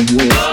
Yeah.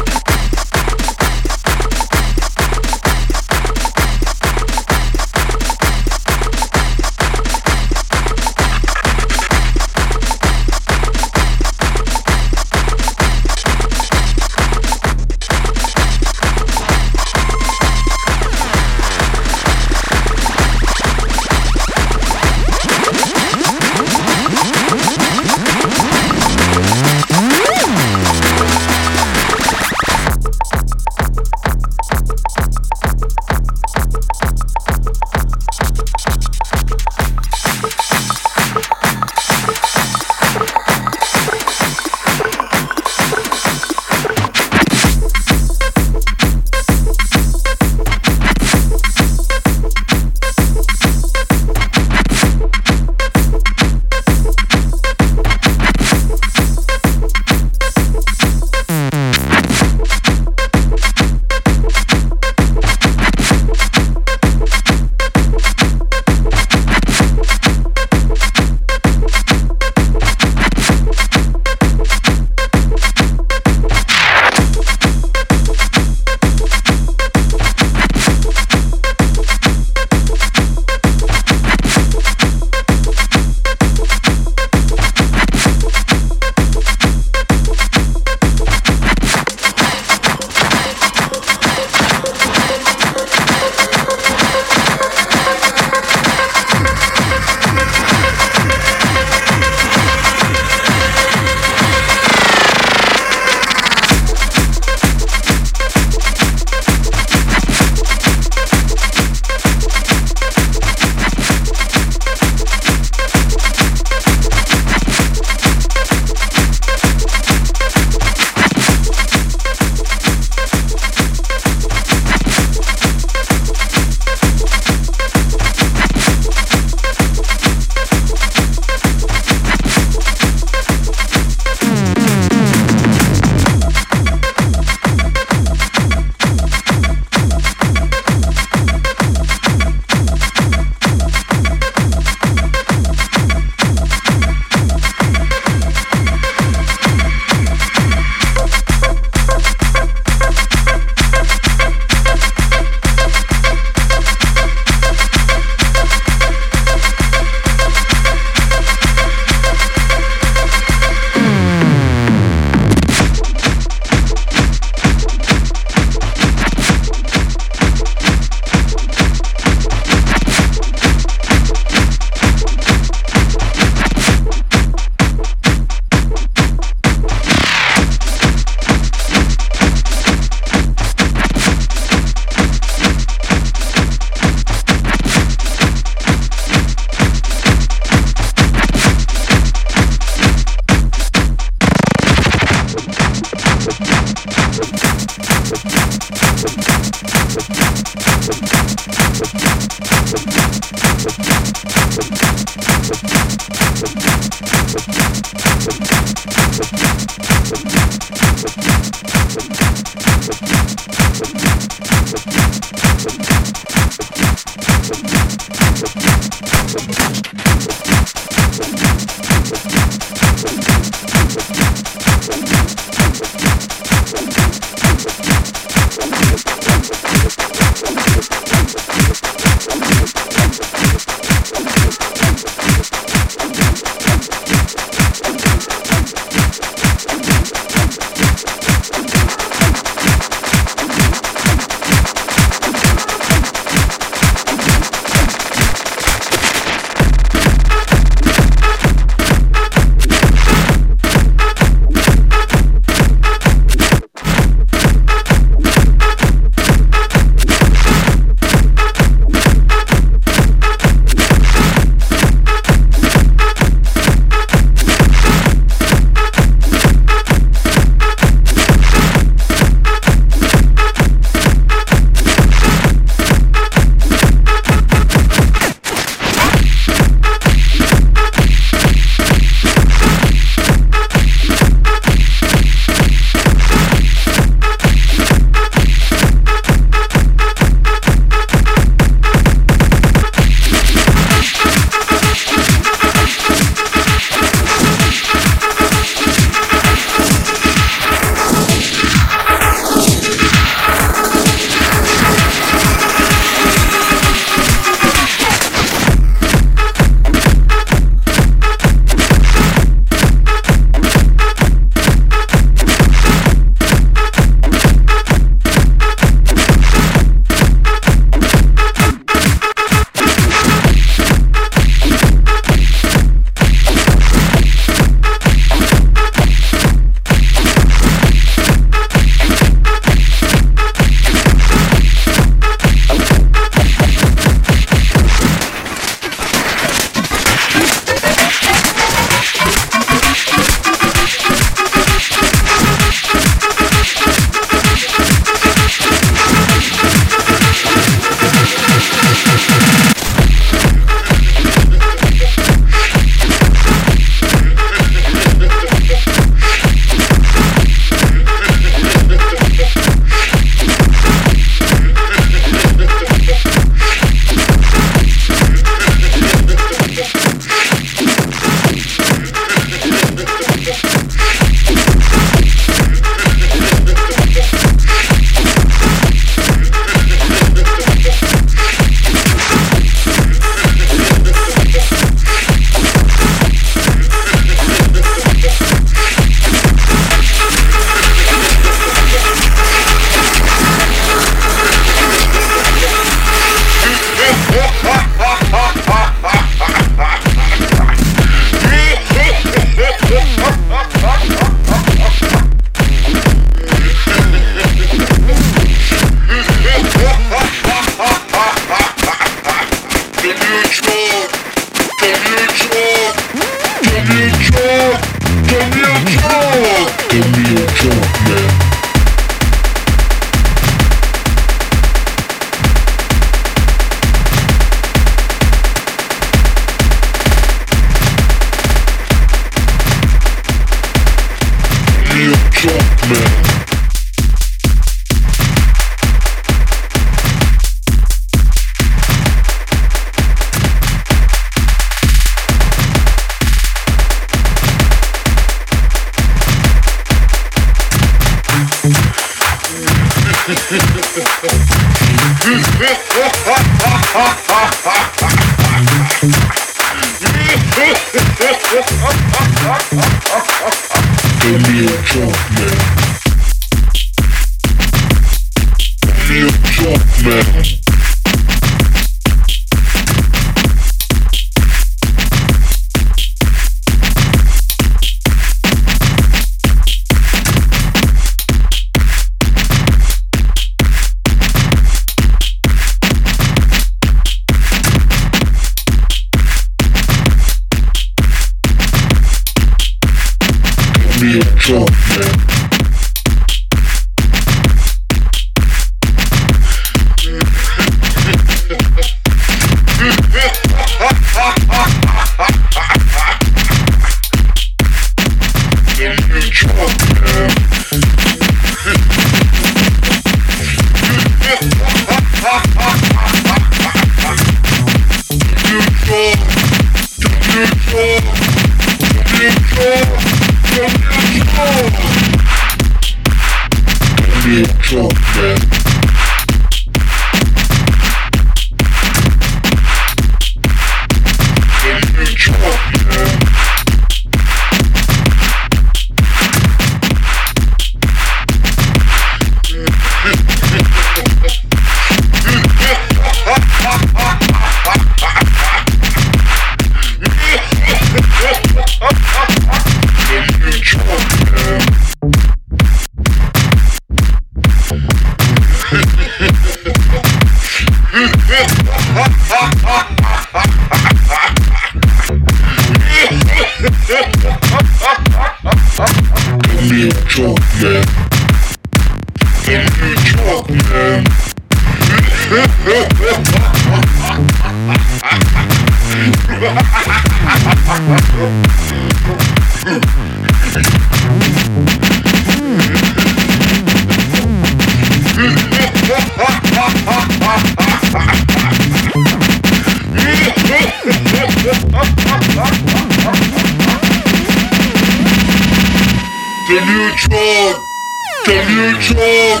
Can you talk?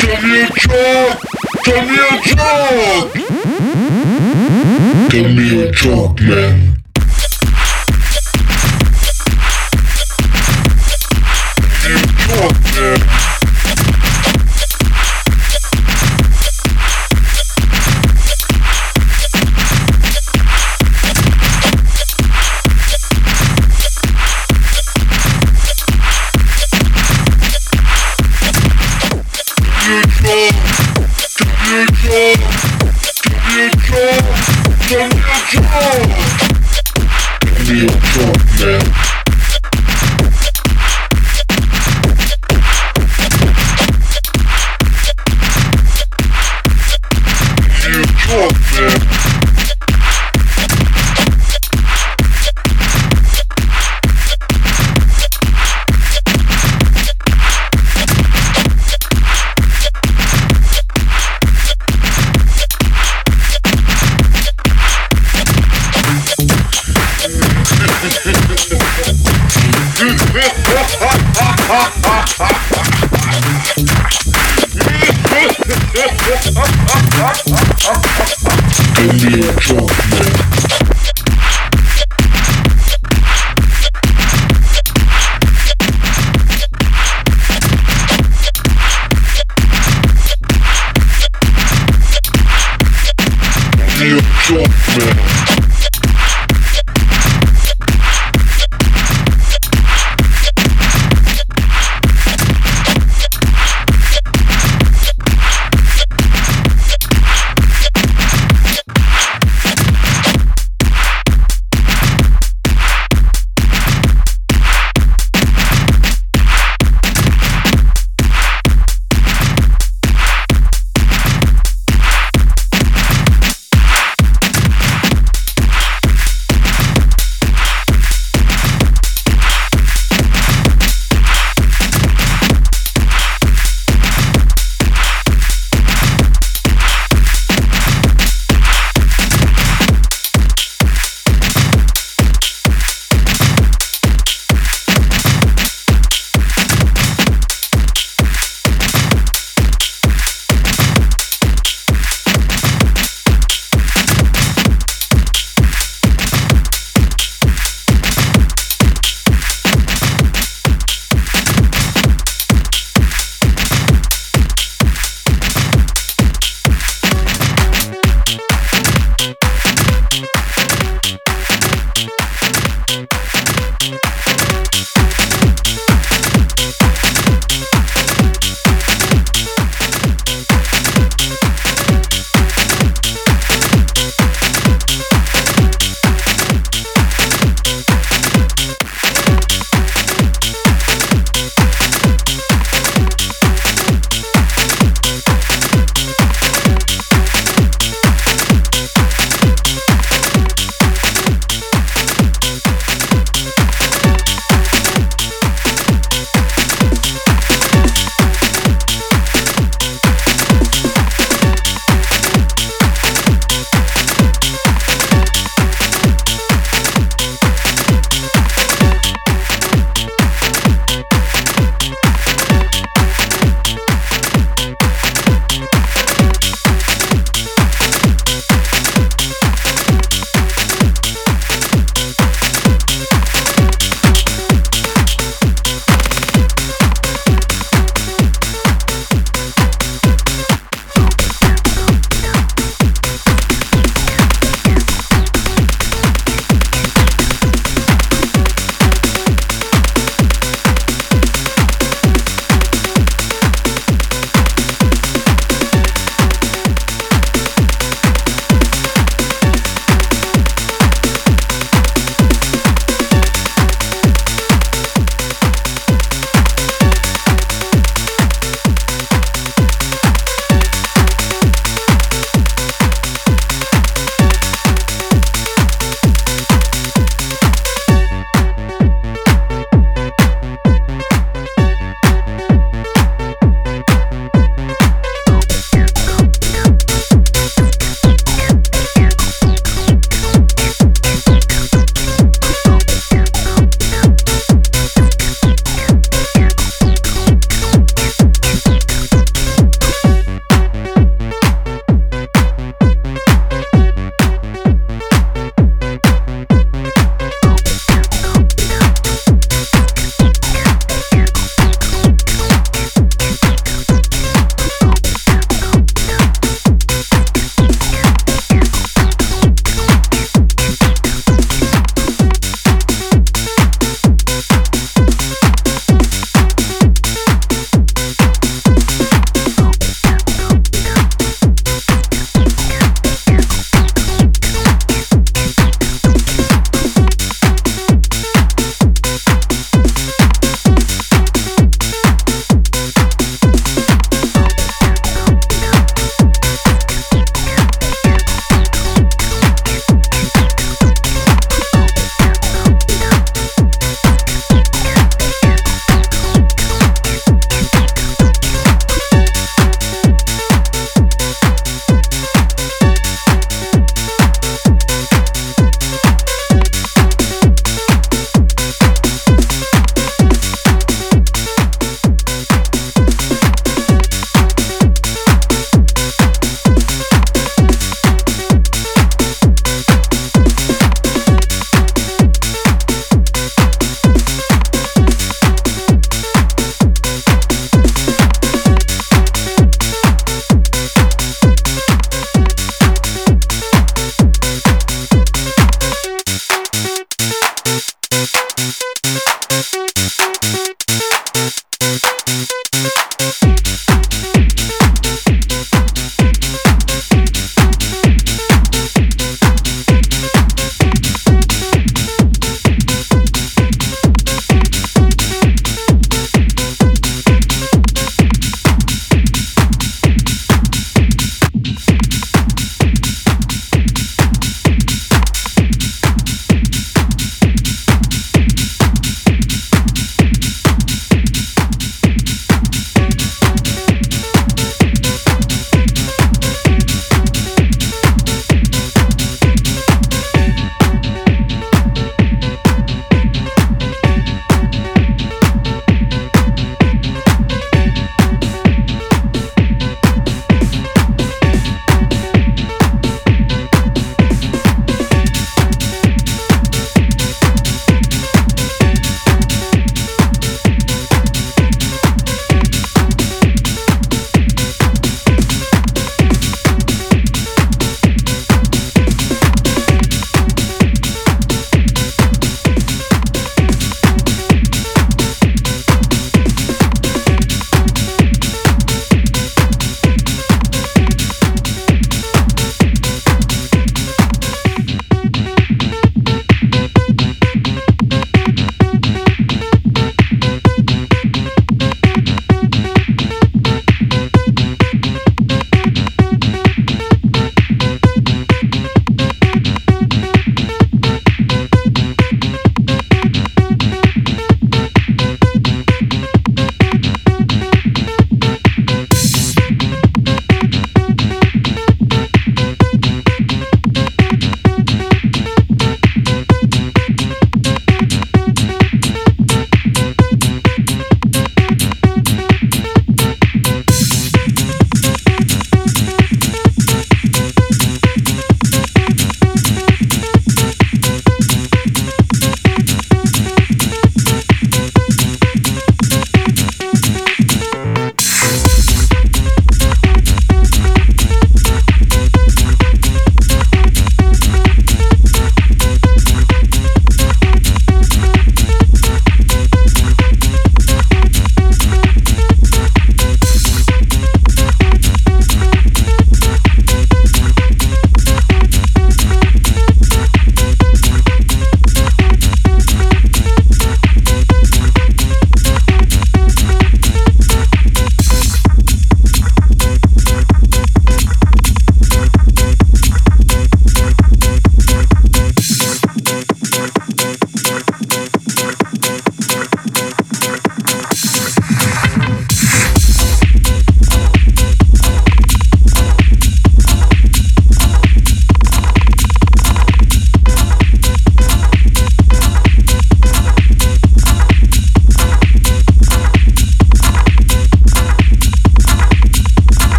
Can you talk? Can you talk? Can you talk, man?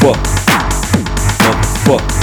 fuck, motherfucker.